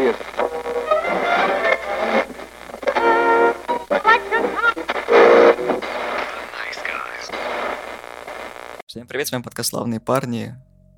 serious. Всем привет, с вами подкаст «Славные парни».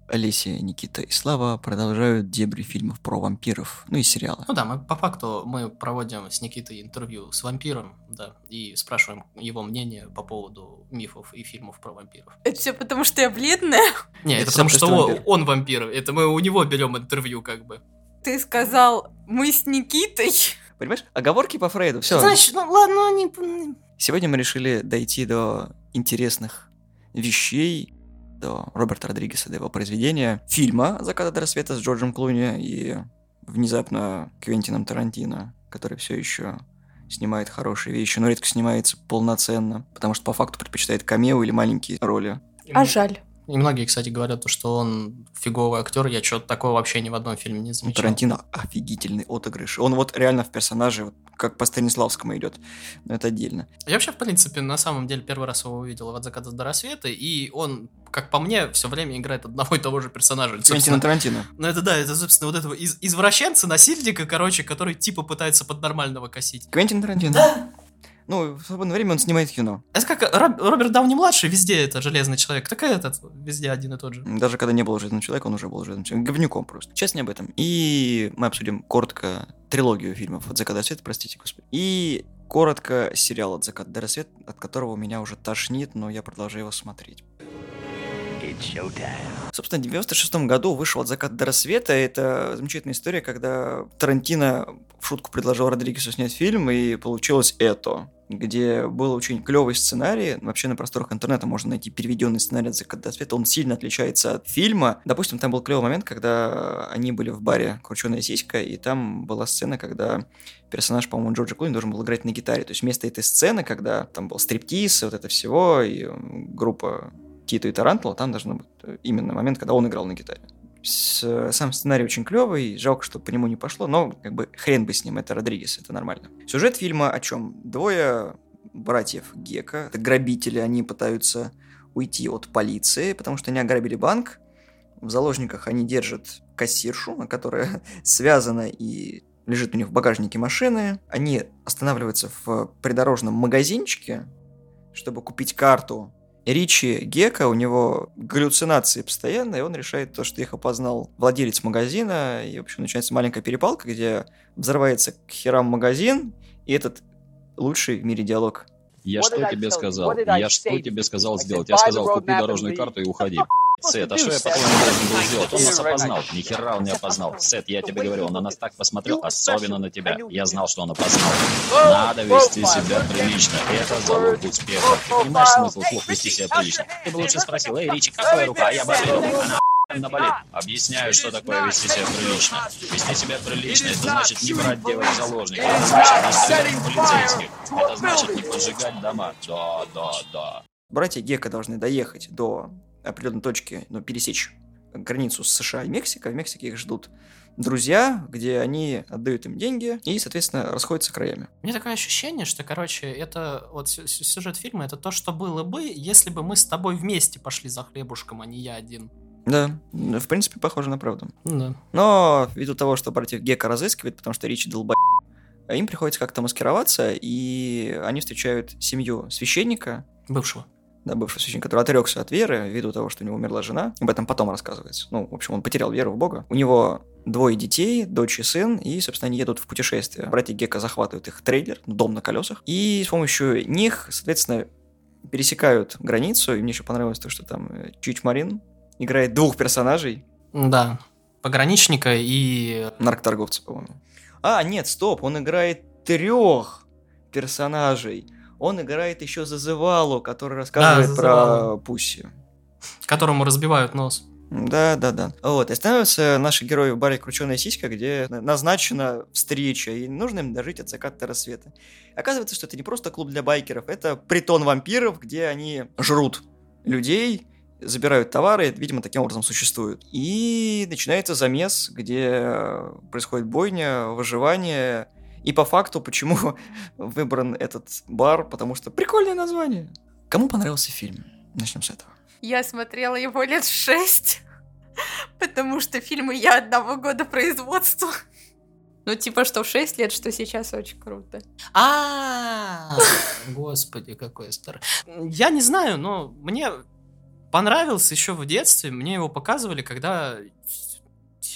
Олеся, Никита и Слава продолжают дебри фильмов про вампиров, ну и сериала. Ну да, мы по факту мы проводим с Никитой интервью с вампиром, да, и спрашиваем его мнение по поводу мифов и фильмов про вампиров. Это все потому, что я бледная? Не, это, Это потому, что он, вампир. он вампир. Это мы у него берем интервью, как бы. Ты сказал, мы с Никитой. Понимаешь? Оговорки по Фрейду, все. Значит, ну ладно, не... Сегодня мы решили дойти до интересных вещей, до Роберта Родригеса, до его произведения, фильма «Закат до рассвета» с Джорджем Клуни и внезапно Квентином Тарантино, который все еще снимает хорошие вещи, но редко снимается полноценно, потому что по факту предпочитает камео или маленькие роли. А жаль. И многие, кстати, говорят, что он фиговый актер. Я что-то такого вообще ни в одном фильме не замечал. Тарантино офигительный отыгрыш. Он вот реально в персонаже, вот как по Станиславскому идет. Но это отдельно. Я вообще, в принципе, на самом деле первый раз его увидел от заката до рассвета, и он, как по мне, все время играет одного и того же персонажа. Квентина Тарантино. Ну это да, это, собственно, вот этого из- извращенца, насильника, короче, который типа пытается под нормального косить. Квентин Тарантино. Ну, в свободное время он снимает кино. Это как Роб- Роберт Дауни-младший, везде это железный человек. Так и этот, везде один и тот же. Даже когда не был железным человеком, он уже был железным человеком. Говнюком просто. Сейчас не об этом. И мы обсудим коротко трилогию фильмов «От заката до рассвета», простите, господи. И коротко сериал «От заката до рассвета», от которого меня уже тошнит, но я продолжаю его смотреть. Собственно, в 96 году вышел «От заката до рассвета». Это замечательная история, когда Тарантино в шутку предложил Родригесу снять фильм, и получилось это где был очень клевый сценарий. Вообще на просторах интернета можно найти переведенный сценарий от до рассвета. Он сильно отличается от фильма. Допустим, там был клевый момент, когда они были в баре «Крученая сиська», и там была сцена, когда персонаж, по-моему, Джорджа Клуни должен был играть на гитаре. То есть вместо этой сцены, когда там был стриптиз вот это всего, и группа Тито и Тарантула, там должен быть именно момент, когда он играл на гитаре. С- сам сценарий очень клевый, жалко, что по нему не пошло, но как бы хрен бы с ним, это Родригес, это нормально. Сюжет фильма о чем? Двое братьев Гека, это грабители, они пытаются уйти от полиции, потому что они ограбили банк. В заложниках они держат кассиршу, которая связана и лежит у них в багажнике машины. Они останавливаются в придорожном магазинчике, чтобы купить карту. Ричи Гека, у него галлюцинации постоянно, и он решает то, что их опознал владелец магазина, и, в общем, начинается маленькая перепалка, где взрывается к херам магазин, и этот лучший в мире диалог. Я что тебе сказал? Я что тебе сказал сделать? Я сказал, купи дорожную карту и уходи. Сет, а что я, по-твоему, должен был сделать? Он нас опознал. Ни хера он не опознал. Сет, я тебе говорю, он на нас так посмотрел, особенно на тебя. Я знал, что он опознал. Надо вести себя прилично. Это залог успеха. Ты понимаешь смысл слов вести себя прилично? Ты бы лучше спросил, эй, Ричи, какая рука? А я ответил, она на болит. Объясняю, что такое вести себя прилично. Вести себя прилично, это значит не брать девок в заложники. Это значит не стрелять в полицейских. Это значит не поджигать дома. Да, да, да. Братья Гека должны доехать до определенной точки, ну, пересечь границу с США и Мексикой. В Мексике их ждут друзья, где они отдают им деньги и, соответственно, расходятся краями. У меня такое ощущение, что, короче, это вот сю- сю- сюжет фильма, это то, что было бы, если бы мы с тобой вместе пошли за хлебушком, а не я один. Да, ну, в принципе, похоже на правду. Да. Но ввиду того, что братьев Гека разыскивает, потому что Ричи долба им приходится как-то маскироваться, и они встречают семью священника, Бывшего. Да, бывший священник, который отрекся от веры ввиду того, что у него умерла жена. Об этом потом рассказывается. Ну, в общем, он потерял веру в Бога. У него двое детей, дочь и сын, и, собственно, они едут в путешествие. Братья Гека захватывают их трейлер, дом на колесах, и с помощью них, соответственно, пересекают границу, и мне еще понравилось то, что там э, Чич Марин играет двух персонажей, Да. Пограничника и... наркоторговца, по-моему. А, нет, стоп, он играет трех персонажей. Он играет еще Зазывалу, который рассказывает про Зазывалу. Пусси. которому разбивают нос. Да, да, да. Вот, и становятся наши герои в баре «Крученая сиська», где на- назначена встреча, и нужно им дожить от заката до рассвета. Оказывается, что это не просто клуб для байкеров, это притон вампиров, где они жрут людей, забирают товары, видимо, таким образом существуют. И начинается замес, где происходит бойня, выживание. И по факту, почему выбран этот бар, потому что прикольное название. Кому понравился фильм? Начнем с этого. Я смотрела его лет шесть, потому что фильмы я одного года производства. Ну, типа, что в 6 лет, что сейчас очень круто. А, господи, какой старый. Я не знаю, но мне понравился еще в детстве. Мне его показывали, когда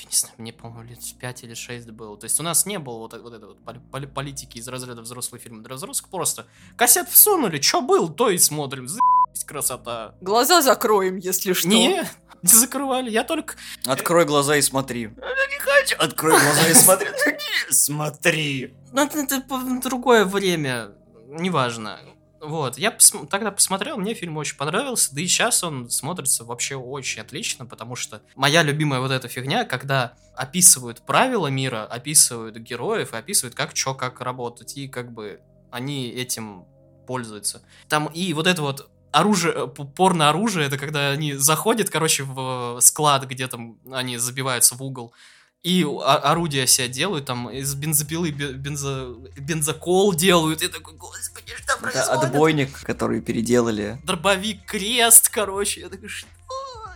я не знаю, мне, по-моему, лет 5 или 6 было. То есть у нас не было вот, вот этой вот поли- поли- политики из разряда взрослый фильм для взрослых. Просто кассет всунули, что был, то и смотрим. За***ись, красота. Глаза закроем, если что. Не, не закрывали. Я только... Открой глаза и смотри. Я не хочу. Открой глаза и смотри. Смотри. Ну, это, другое время. Неважно. Вот, я пос- тогда посмотрел, мне фильм очень понравился, да и сейчас он смотрится вообще очень отлично, потому что моя любимая вот эта фигня, когда описывают правила мира, описывают героев описывают, как что, как работать, и как бы они этим пользуются. Там и вот это вот оружие, э, порно-оружие, это когда они заходят, короче, в склад, где там они забиваются в угол, и орудия себя делают, там из бензопилы бе- бензо, бензокол делают, и такой, господи, что Это происходит? отбойник, который переделали. Дробовик, крест, короче, я такой, что?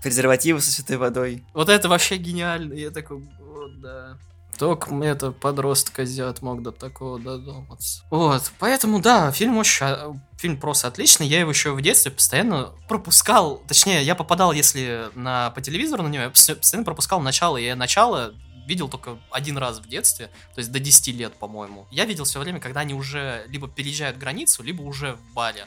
Презервативы со святой водой. Вот это вообще гениально, я такой, вот, да. Только это подросток азиат мог до такого додуматься. Вот, поэтому, да, фильм очень, а, фильм просто отличный. Я его еще в детстве постоянно пропускал. Точнее, я попадал, если на, по телевизору на него, я пос- постоянно пропускал начало. И я начало видел только один раз в детстве, то есть до 10 лет, по-моему. Я видел все время, когда они уже либо переезжают границу, либо уже в баре.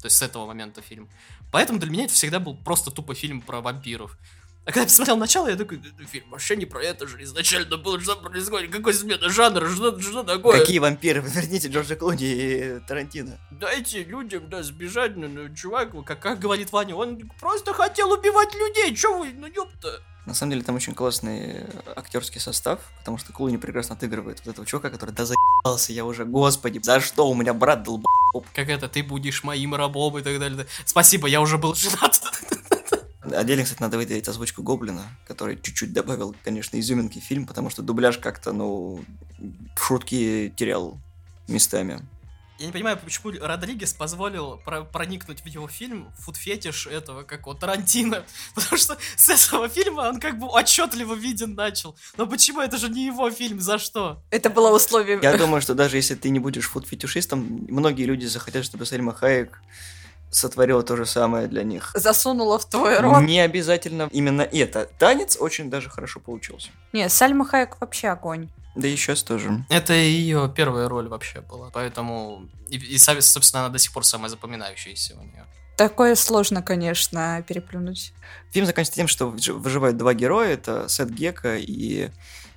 То есть с этого момента фильм. Поэтому для меня это всегда был просто тупо фильм про вампиров. А когда я посмотрел начало, я такой, «Это фильм вообще не про это же изначально было, что происходит, какой смена жанра, что, что такое? Какие вампиры? Верните Джорджа Клуни и Тарантино. Дайте людям, да, сбежать, ну, ну, чувак, как, как говорит Ваня, он просто хотел убивать людей, чё вы, ну ёпта. На самом деле там очень классный актерский состав, потому что Клуни прекрасно отыгрывает вот этого чувака, который да заебался я уже, господи, за что у меня брат долб... Как это, ты будешь моим рабом и так далее. Спасибо, я уже был женат. Отдельно, кстати, надо выделить озвучку Гоблина, который чуть-чуть добавил, конечно, изюминки в фильм, потому что дубляж как-то, ну, шутки терял местами. Я не понимаю, почему Родригес позволил про- проникнуть в его фильм фуд-фетиш этого, как вот Тарантино. Потому что с этого фильма он как бы отчетливо виден начал. Но почему это же не его фильм? За что? Это было условие. Я думаю, что даже если ты не будешь фуд-фетишистом, многие люди захотят, чтобы Сальма Хайек сотворила то же самое для них. Засунула в твой рот. Не обязательно именно это. Танец очень даже хорошо получился. Не, Сальма Хайек вообще огонь. Да и сейчас тоже. Это ее первая роль вообще была. Поэтому... И, и, со- собственно, она до сих пор самая запоминающаяся у нее. Такое сложно, конечно, переплюнуть. Фильм заканчивается тем, что выж- выживают два героя. Это Сет Гека и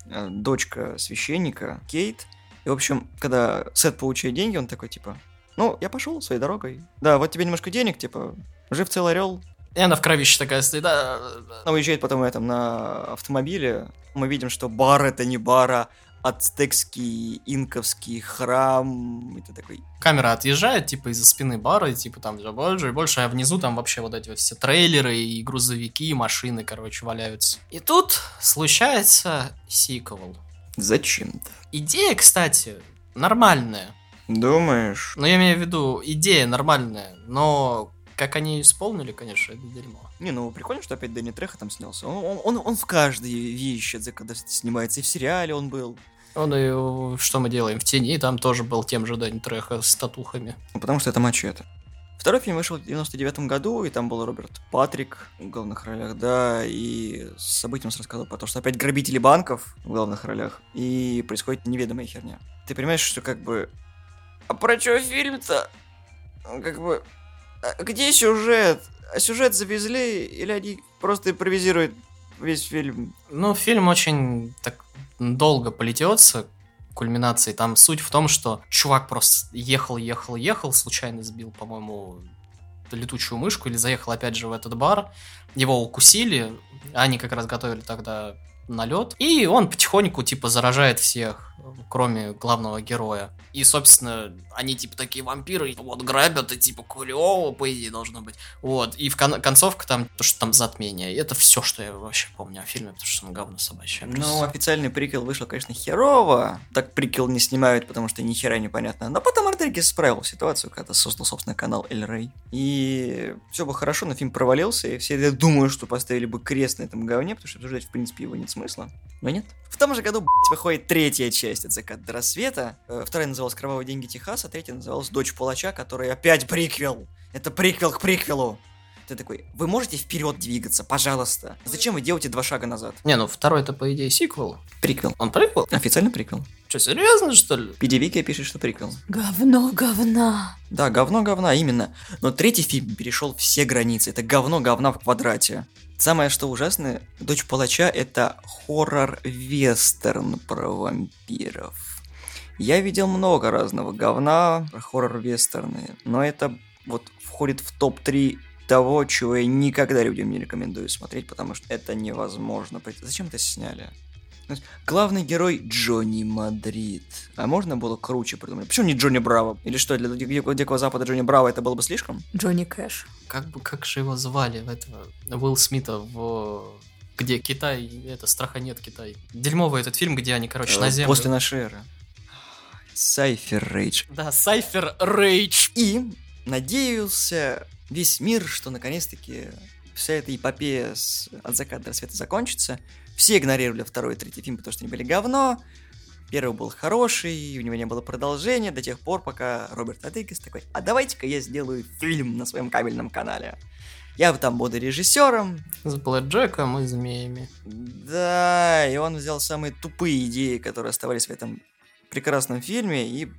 э, дочка священника Кейт. И, в общем, когда Сет получает деньги, он такой, типа, ну, я пошел своей дорогой. Да, вот тебе немножко денег, типа, жив целый орел. И она в кровище такая стоит. Да. Она уезжает потом этом на автомобиле. Мы видим, что бар это не бар, а ацтекский, инковский храм. Ты такой, Камера отъезжает, типа, из-за спины бара, и, типа, там все больше и больше, а внизу там вообще вот эти все трейлеры и грузовики, и машины, короче, валяются. И тут случается сиквел. зачем-то. Идея, кстати, нормальная. Думаешь? Но я имею в виду, идея нормальная, но как они ее исполнили, конечно, это дерьмо. Не, ну прикольно, что опять Дэнни Треха там снялся. Он, он, он, он в каждой вещи, когда снимается, и в сериале он был. Он и что мы делаем в тени, там тоже был тем же Дэнни Треха с татухами. Ну, потому что это мачете. Второй фильм вышел в 99 году, и там был Роберт Патрик в главных ролях, да, и с событием рассказывал про то, что опять грабители банков в главных ролях, и происходит неведомая херня. Ты понимаешь, что как бы... А про что фильм-то? Как бы... а Где сюжет? А сюжет завезли, или они просто импровизируют весь фильм? Ну, фильм очень так долго плетется, кульминации. Там суть в том, что чувак просто ехал, ехал, ехал, случайно сбил, по-моему, летучую мышку или заехал опять же в этот бар. Его укусили, они как раз готовили тогда налет. И он потихоньку, типа, заражает всех, кроме главного героя. И, собственно, они, типа, такие вампиры, вот, грабят, и, типа, клево, по идее, должно быть. Вот, и в кон- концовка там, то, что там затмение. И это все, что я вообще помню о фильме, потому что он говно собачье. Ну, официальный приквел вышел, конечно, херово. Так приквел не снимают, потому что ни хера непонятно. Но потом Родригес справил ситуацию, когда создал, собственно, канал Эль Рей. И все бы хорошо, но фильм провалился, и все, я думаю, что поставили бы крест на этом говне, потому что обсуждать, в принципе, его нет смысла. Но нет. В том же году, блядь, выходит третья часть от «Закат до рассвета». Э, Вторая называлась «Кровавые деньги Техаса», третья называлась «Дочь палача», который опять приквел. Это приквел к приквелу. Ты такой, вы можете вперед двигаться, пожалуйста? Зачем вы делаете два шага назад? Не, ну второй это по идее сиквел. Приквел. Он приквел? Официально приквел. Что, серьезно, что ли? Пидевикия пишет, что приквел. Говно, говна. Да, говно говна, именно. Но третий фильм перешел все границы. Это говно говна в квадрате. Самое что ужасное, «Дочь палача» — это хоррор-вестерн про вампиров. Я видел много разного говна про хоррор-вестерны, но это вот входит в топ-3 того, чего я никогда людям не рекомендую смотреть, потому что это невозможно. Зачем это сняли? Главный герой Джонни Мадрид. А можно было круче придумать? Почему не Джонни Браво? Или что, для Дикого, Запада Джонни Браво это было бы слишком? Джонни Кэш. Как бы, как же его звали, этого, Уилл Смита в... Где Китай, это страха нет Китай. Дерьмовый этот фильм, где они, короче, на Э, землю. После нашей эры. Сайфер Рейдж. Да, Сайфер Рейдж. И надеялся весь мир, что наконец-таки вся эта эпопея с от заката до рассвета закончится. Все игнорировали второй и третий фильм, потому что они были говно. Первый был хороший, у него не было продолжения до тех пор, пока Роберт Родригес такой, а давайте-ка я сделаю фильм на своем кабельном канале. Я там буду режиссером. С Блэкджеком и змеями. Да, и он взял самые тупые идеи, которые оставались в этом прекрасном фильме, и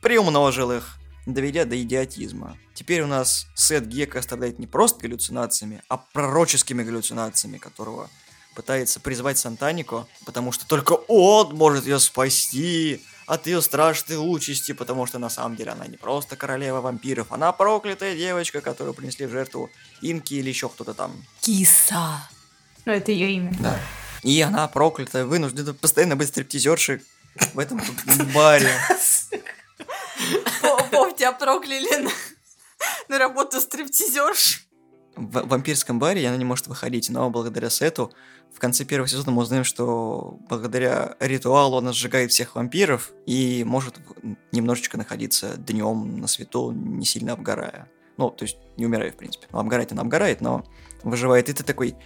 приумножил их, доведя до идиотизма. Теперь у нас Сет Гека страдает не просто галлюцинациями, а пророческими галлюцинациями, которого пытается призвать Сантанику, потому что только он может ее спасти от ее страшной участи, потому что на самом деле она не просто королева вампиров, она проклятая девочка, которую принесли в жертву инки или еще кто-то там. Киса. Ну, это ее имя. Да. И она проклятая, вынуждена постоянно быть стриптизершей в этом баре. Вов, тебя прокляли на, на работу стриптизерш. В вампирском баре она не может выходить, но благодаря Сету в конце первого сезона мы узнаем, что благодаря ритуалу она сжигает всех вампиров и может немножечко находиться днем на свету, не сильно обгорая. Ну, то есть не умирая, в принципе. Ну, обгорает она обгорает, но выживает. И ты такой,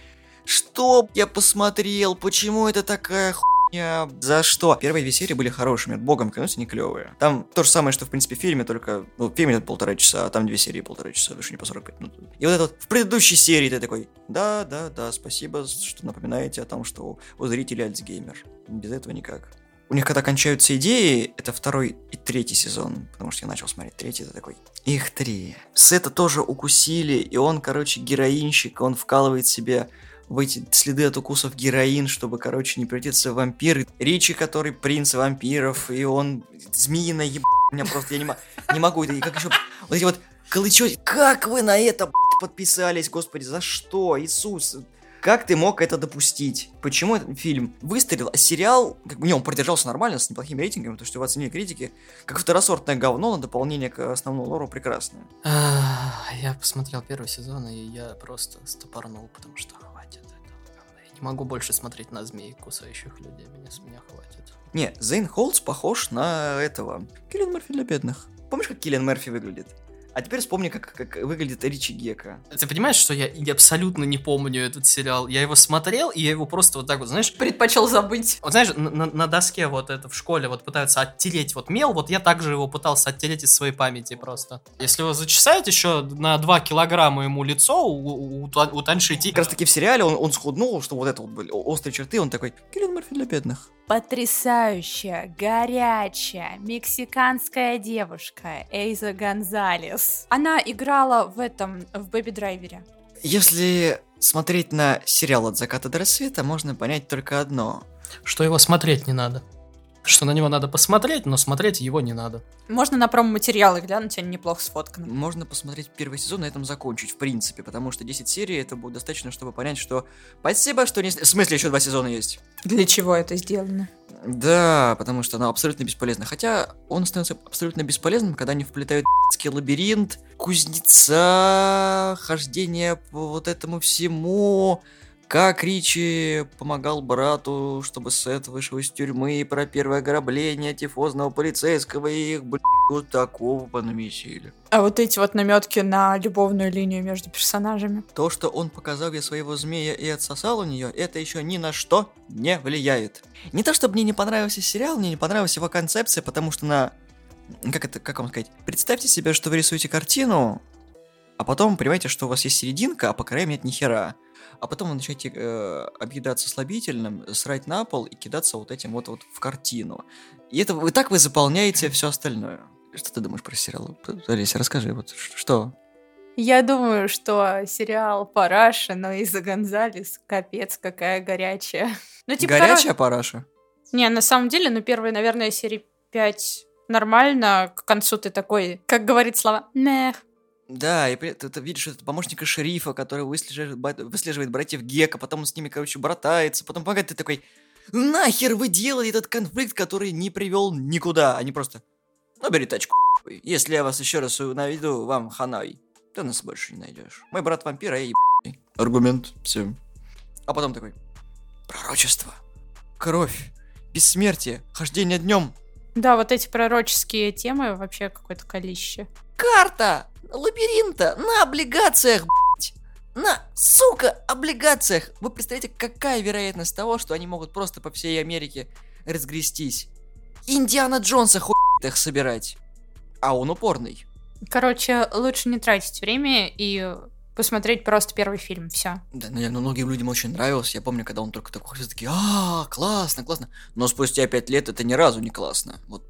что я посмотрел? Почему это такая хуйня? За что? Первые две серии были хорошими, богом клянусь, не клевые. Там то же самое, что в принципе в фильме, только, ну, в фильме это полтора часа, а там две серии полтора часа, больше не по 45 минут. И вот это вот в предыдущей серии ты такой, да, да, да, спасибо, что напоминаете о том, что у зрителей Альцгеймер. Без этого никак. У них когда кончаются идеи, это второй и третий сезон, потому что я начал смотреть третий, это такой, их три. Сета тоже укусили, и он, короче, героинщик, он вкалывает себе эти следы от укусов героин, чтобы, короче, не превратиться в вампир. Ричи, который принц вампиров, и он змеиная еб... меня просто, я не, не могу, и как еще... Вот эти вот калычо... Как вы на это, подписались, господи, за что, Иисус? Как ты мог это допустить? Почему этот фильм выстрелил, а сериал, как не, он продержался нормально, с неплохими рейтингами, потому что его оценили критики, как второсортное говно, но дополнение к основному лору прекрасное. Я посмотрел первый сезон, и я просто стопорнул, потому что не могу больше смотреть на змей, кусающих людей. Меня с меня хватит. Не, Зейн Холдс похож на этого. Киллиан Мерфи для бедных. Помнишь, как Киллиан Мерфи выглядит? А теперь вспомни, как, как выглядит Ричи Гека. Ты понимаешь, что я, я абсолютно не помню этот сериал? Я его смотрел, и я его просто вот так вот, знаешь, Предпочел забыть. вот знаешь, на, на- на доске вот это в школе вот пытаются оттереть вот мел, вот я также его пытался оттереть из своей памяти просто. Если его зачесать еще на 2 килограмма ему лицо, у, у, у Таншити... Как раз таки в сериале он, он схуднул, что вот это вот были острые черты, он такой, Киллиан Мерфи для бедных. Потрясающая, горячая, мексиканская девушка Эйза Гонзалес. Она играла в этом, в Бэби Драйвере. Если смотреть на сериал от заката до рассвета, можно понять только одно. Что его смотреть не надо. Что на него надо посмотреть, но смотреть его не надо. Можно на промо-материалы глянуть, они неплохо сфотканы. Можно посмотреть первый сезон и на этом закончить, в принципе, потому что 10 серий это будет достаточно, чтобы понять, что спасибо, что не... В смысле, еще два сезона есть. Для чего это сделано? Да, потому что она абсолютно бесполезна. Хотя он становится абсолютно бесполезным, когда они вплетают ***ский лабиринт, кузнеца, хождение по вот этому всему, Как Ричи помогал брату, чтобы Сет вышел из тюрьмы, про первое ограбление тифозного полицейского, и их, блядь, вот такого понамесили. А вот эти вот наметки на любовную линию между персонажами. То, что он показал ей своего змея и отсосал у нее, это еще ни на что не влияет. Не то, чтобы мне не понравился сериал, мне не понравилась его концепция, потому что на... Как это, как вам сказать? Представьте себе, что вы рисуете картину, а потом понимаете, что у вас есть серединка, а по краям нет ни хера. А потом вы начинаете э, объедаться слабительным, срать на пол и кидаться вот этим вот, вот в картину. И это вы так вы заполняете все остальное. Что ты думаешь про сериал? Олеся, расскажи, вот что? Я думаю, что сериал Параша, но из-за Гонзалес, капец, какая горячая. Ну, типа, Горячая параша? хоро- Не, на самом деле, ну, первые, наверное, серии 5 нормально. К концу ты такой, как говорит слова, мех. Да, и при этом ты видишь это помощника шерифа, который выслеживает, выслеживает братьев Гека, потом он с ними, короче, братается, потом помогает, ты такой, нахер вы делали этот конфликт, который не привел никуда, они просто, ну, бери тачку, если я вас еще раз наведу, вам ханай, ты нас больше не найдешь. Мой брат вампир, а я ебаный». Аргумент, все. А потом такой, пророчество, кровь, бессмертие, хождение днем, Да, вот эти пророческие темы вообще какое-то колище. карта лабиринта на облигациях, блядь. На, сука, облигациях. Вы представляете, какая вероятность того, что они могут просто по всей Америке разгрестись? Индиана Джонса хуй их собирать. А он упорный. Короче, лучше не тратить время и посмотреть просто первый фильм. Все. Да, наверное, многим людям очень нравился. Я помню, когда он только такой ходил, такие, а, классно, классно. Но спустя пять лет это ни разу не классно. Вот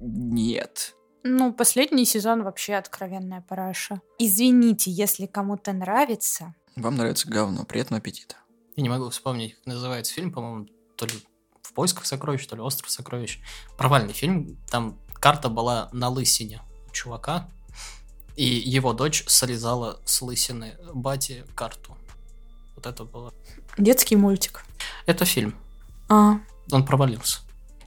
нет. Ну, последний сезон вообще откровенная параша. Извините, если кому-то нравится. Вам нравится говно, приятного аппетита. Я не могу вспомнить, как называется фильм, по-моему, то ли в поисках сокровищ, то ли остров сокровищ. Провальный фильм. Там карта была на лысине у чувака, и его дочь срезала с лысины бати карту. Вот это было. Детский мультик. Это фильм. А, Он провалился.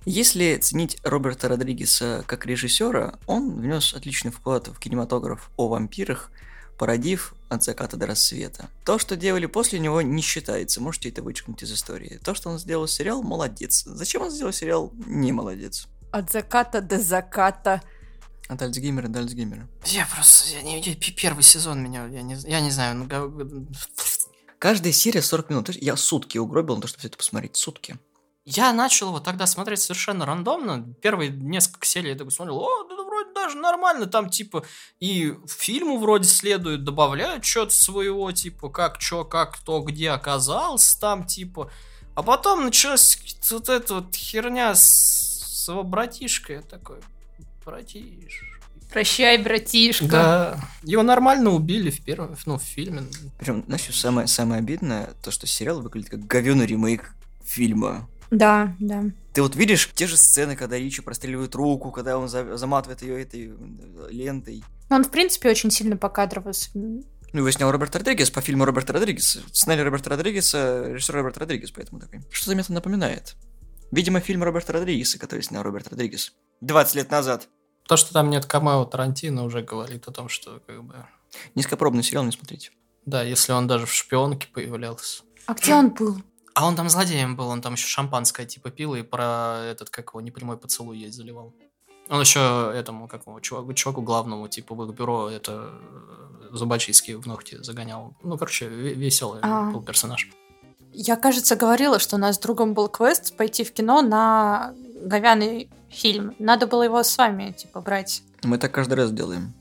Если ценить Роберта Родригеса как режиссера, он внес отличный вклад в кинематограф о вампирах, породив от заката до рассвета. То, что делали после него, не считается, можете это вычеркнуть из истории. То, что он сделал сериал, молодец. Зачем он сделал сериал, не молодец. от заката до заката. От Альцгеймера до Альцгеймера. Я просто... Я не, я- первый сезон меня... Я не, я не знаю. ну, Каждая серия 40 минут. То есть Я сутки угробил на то, чтобы все это посмотреть. Сутки. Я начал его тогда смотреть совершенно рандомно. Первые несколько серий я такой смотрел, о, да, да вроде даже нормально, там типа и фильму вроде следует, добавляют что-то своего, типа как, что, как, кто, где оказался там, типа. А потом началась вот эта вот херня с, с его братишкой. Я такой, братиш. Прощай, братишка. Да. Его нормально убили в первом, ну, в фильме. Причем, знаешь, самое, самое обидное, то, что сериал выглядит как говёный ремейк фильма. Да, да. Ты вот видишь те же сцены, когда Ричи простреливает руку, когда он за- заматывает ее этой э, лентой. Он, в принципе, очень сильно покадровался. Ну, его снял Роберт Родригес по фильму Роберта Родригеса. Сценарий Роберта Родригеса, режиссер Роберт Родригес, поэтому такой. Что-то мне это напоминает. Видимо, фильм Роберта Родригеса, который снял Роберт Родригес. 20 лет назад. То, что там нет камео Тарантино, уже говорит о том, что как бы... Низкопробный сериал, не смотрите. Да, если он даже в шпионке появлялся. А где он был? А он там злодеем был, он там еще шампанское типа пил и про этот, как его, непрямой поцелуй есть заливал. Он еще этому, как его, чуваку, чуваку главному, типа, в их бюро, это э, зубочистки в ногти загонял. Ну, короче, ве- веселый А. был персонаж. Я, кажется, говорила, что у нас с другом был квест пойти в кино на говяный фильм. Надо было его с вами, типа, брать. Мы так каждый раз делаем.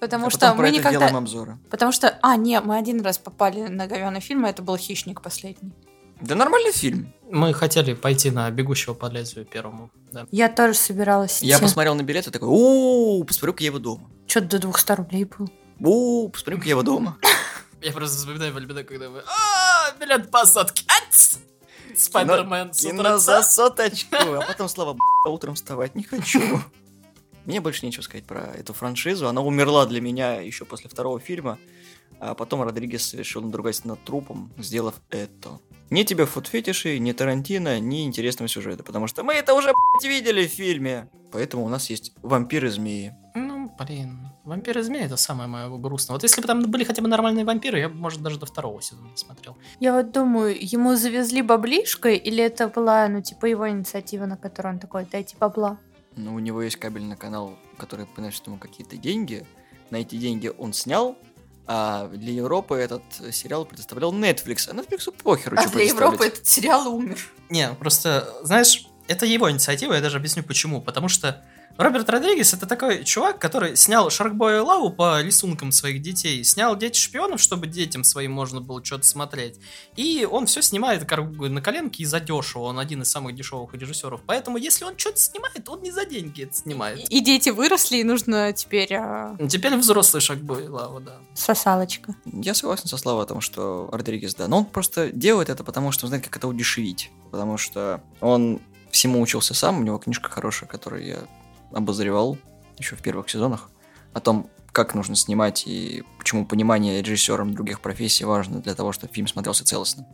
Потому а что потом про мы это никогда... делаем обзоры. Потому что... А, не, мы один раз попали на говяный фильм, и это был «Хищник» последний. Да нормальный фильм. Мы хотели пойти на «Бегущего по лезвию» первому, да. Я тоже собиралась Я идти. посмотрел на билет и такой, о посмотрю-ка я его дома. Что-то до 200 рублей был. о посмотрю-ка я его дома. Я просто вспоминаю времена, когда вы... А, билет посадки! Спайдермен с утра за соточку. А потом, слава б***ь, утром вставать не хочу. Мне больше нечего сказать про эту франшизу. Она умерла для меня еще после второго фильма. А потом Родригес решил надругаться над трупом, сделав это. Ни тебе фуд-фетиши, ни Тарантино, ни интересного сюжета. Потому что мы это уже, блядь, видели в фильме. Поэтому у нас есть вампиры-змеи. Ну, Блин, вампиры змеи это самое мое грустное. Вот если бы там были хотя бы нормальные вампиры, я бы, может, даже до второго сезона смотрел. Я вот думаю, ему завезли баблишкой, или это была, ну, типа, его инициатива, на которой он такой, дайте бабла? Ну, у него есть кабельный канал, который приносит ему какие-то деньги. На эти деньги он снял, а для Европы этот сериал предоставлял Netflix. А Netflix похеру, А что для Европы этот сериал умер. Не, просто, знаешь, это его инициатива, я даже объясню почему. Потому что Роберт Родригес это такой чувак, который снял Шаркбоя и Лаву по рисункам своих детей, снял Дети шпионов, чтобы детям своим можно было что-то смотреть. И он все снимает как бы на коленке и задешево. Он один из самых дешевых режиссеров. Поэтому, если он что-то снимает, он не за деньги это снимает. И дети выросли, и нужно теперь а, Теперь взрослый Шаркбой и Лава, да. сосалочка. Я согласен со Славой о том, что Родригес, да. Но он просто делает это, потому что он знает, как это удешевить. Потому что он всему учился сам. У него книжка хорошая, которую я обозревал еще в первых сезонах. О том, как нужно снимать и почему понимание режиссером других профессий важно для того, чтобы фильм смотрелся целостно.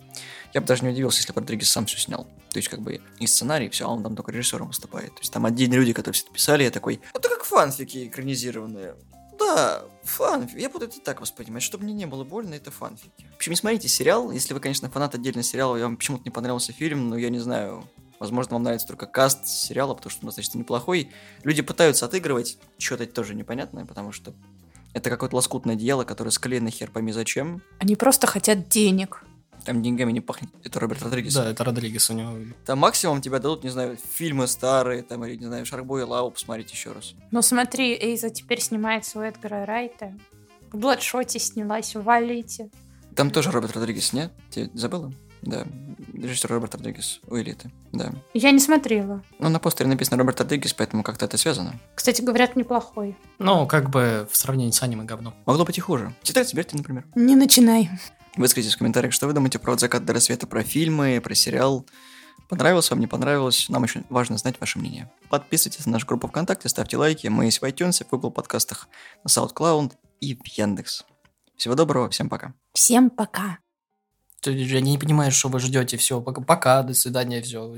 Я бы даже не удивился, если бы Родригес сам все снял. То есть, как бы, и сценарий, все, а он там только режиссером выступает. То есть, там отдельные люди, которые все это писали, я такой, это как фанфики экранизированные. Да, фанфик. Я буду это так воспринимать, чтобы мне не было больно, это фанфики. В общем, не смотрите сериал. Если вы, конечно, фанат отдельно сериала, и вам почему-то не понравился фильм, но я не знаю, возможно, вам нравится только каст сериала, потому что он достаточно неплохой. Люди пытаются отыгрывать, что-то тоже непонятное, потому что это какое-то лоскутное дело, которое склеено хер пойми зачем. Они просто хотят денег. Там деньгами не пахнет. Это Роберт Родригес. Да, это Родригес у него. Там максимум тебя дадут, не знаю, фильмы старые, там, или, не знаю, Шаркбой и Лаву посмотреть еще раз. Ну смотри, Эйза теперь снимается у Эдгара Райта. В Бладшоте снялась, валите. Там тоже Роберт Родригес, нет? Ты забыла? Да. Режиссер Роберт Родригес у Элиты. Да. Я не смотрела. Ну, на постере написано Роберт Родригес, поэтому как-то это связано. Кстати, говорят, неплохой. Ну, как бы в сравнении с аниме говно. Могло быть и хуже. Тетрадь смерти, например. Не начинай. Выскажите в комментариях, что вы думаете про «От заката до рассвета», про фильмы, про сериал. Понравилось вам, не понравилось? Нам очень важно знать ваше мнение. Подписывайтесь на нашу группу ВКонтакте, ставьте лайки. Мы есть в iTunes, в Google подкастах, на SoundCloud и в Яндекс. Всего доброго, всем пока. Всем пока. Ты же не понимаешь, что вы ждете. Все, пока, пока, до свидания, все.